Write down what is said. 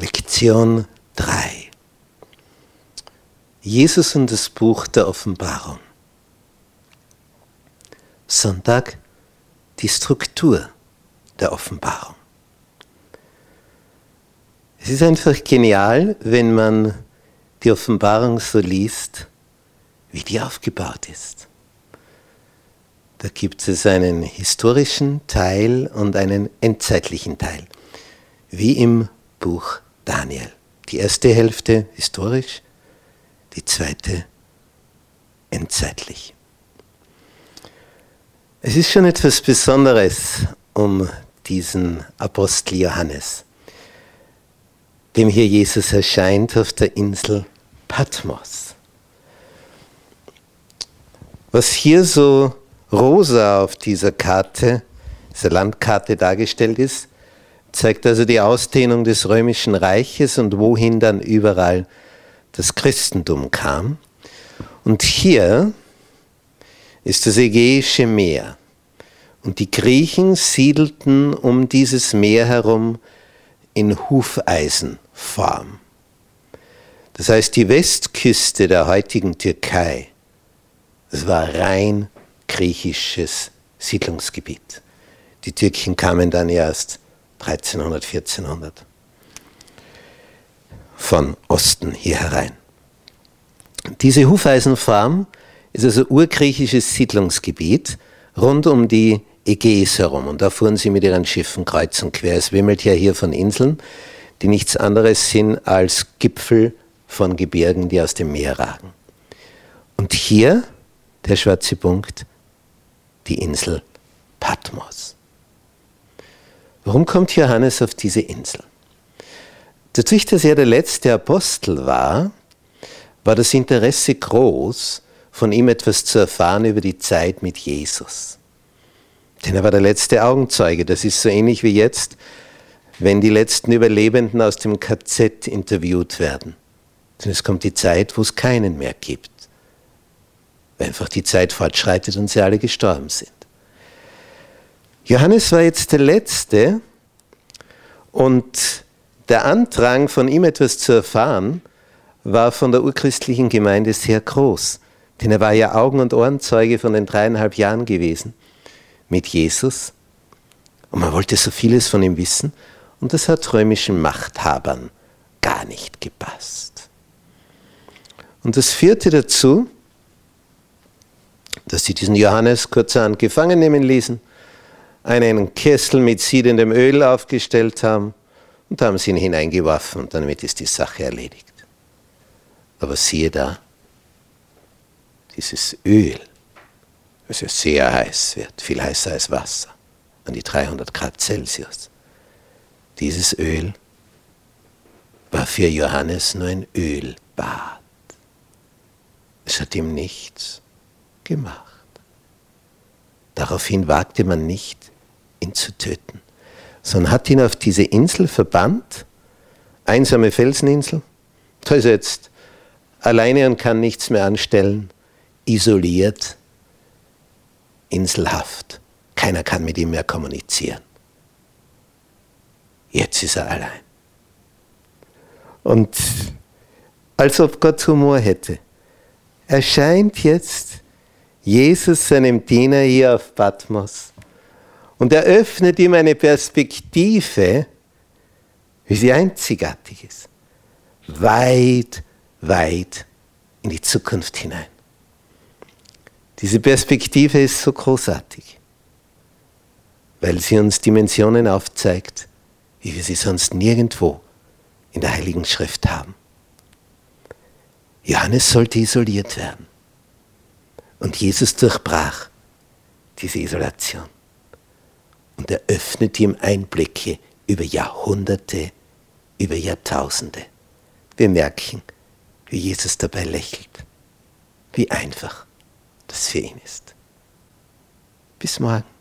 Lektion 3. Jesus und das Buch der Offenbarung. Sonntag, die Struktur der Offenbarung. Es ist einfach genial, wenn man die Offenbarung so liest, wie die aufgebaut ist. Da gibt es einen historischen Teil und einen endzeitlichen Teil, wie im Buch Daniel. Die erste Hälfte historisch, die zweite endzeitlich. Es ist schon etwas Besonderes um diesen Apostel Johannes, dem hier Jesus erscheint auf der Insel Patmos. Was hier so rosa auf dieser Karte, dieser Landkarte dargestellt ist, zeigt also die Ausdehnung des römischen Reiches und wohin dann überall das Christentum kam. Und hier ist das Ägäische Meer. Und die Griechen siedelten um dieses Meer herum in Hufeisenform. Das heißt, die Westküste der heutigen Türkei, das war rein griechisches Siedlungsgebiet. Die Türken kamen dann erst 1300, 1400 von Osten hier herein. Diese Hufeisenfarm ist also urgriechisches Siedlungsgebiet rund um die Ägäis herum. Und da fuhren sie mit ihren Schiffen kreuz und quer. Es wimmelt ja hier von Inseln, die nichts anderes sind als Gipfel von Gebirgen, die aus dem Meer ragen. Und hier, der schwarze Punkt, die Insel Patmos. Warum kommt Johannes auf diese Insel? Dadurch, dass er der letzte Apostel war, war das Interesse groß, von ihm etwas zu erfahren über die Zeit mit Jesus. Denn er war der letzte Augenzeuge. Das ist so ähnlich wie jetzt, wenn die letzten Überlebenden aus dem KZ interviewt werden. Denn es kommt die Zeit, wo es keinen mehr gibt. Weil einfach die Zeit fortschreitet und sie alle gestorben sind. Johannes war jetzt der Letzte und der Andrang, von ihm etwas zu erfahren, war von der urchristlichen Gemeinde sehr groß. Denn er war ja Augen- und Ohrenzeuge von den dreieinhalb Jahren gewesen mit Jesus. Und man wollte so vieles von ihm wissen. Und das hat römischen Machthabern gar nicht gepasst. Und das führte dazu, dass sie diesen Johannes kurzerhand gefangen nehmen ließen einen Kessel mit siedendem Öl aufgestellt haben und haben sie ihn hineingeworfen und damit ist die Sache erledigt. Aber siehe da, dieses Öl, das ja sehr heiß wird, viel heißer als Wasser, an die 300 Grad Celsius, dieses Öl war für Johannes nur ein Ölbad. Es hat ihm nichts gemacht. Daraufhin wagte man nicht, ihn zu töten, sondern hat ihn auf diese Insel verbannt, einsame Felseninsel. Da ist er jetzt alleine und kann nichts mehr anstellen, isoliert, inselhaft. Keiner kann mit ihm mehr kommunizieren. Jetzt ist er allein. Und als ob Gott Humor hätte, erscheint jetzt Jesus seinem Diener hier auf Patmos und eröffnet ihm eine Perspektive, wie sie einzigartig ist. Weit, weit in die Zukunft hinein. Diese Perspektive ist so großartig, weil sie uns Dimensionen aufzeigt, wie wir sie sonst nirgendwo in der Heiligen Schrift haben. Johannes sollte isoliert werden. Und Jesus durchbrach diese Isolation und eröffnet ihm Einblicke über Jahrhunderte, über Jahrtausende. Wir merken, wie Jesus dabei lächelt, wie einfach das für ihn ist. Bis morgen.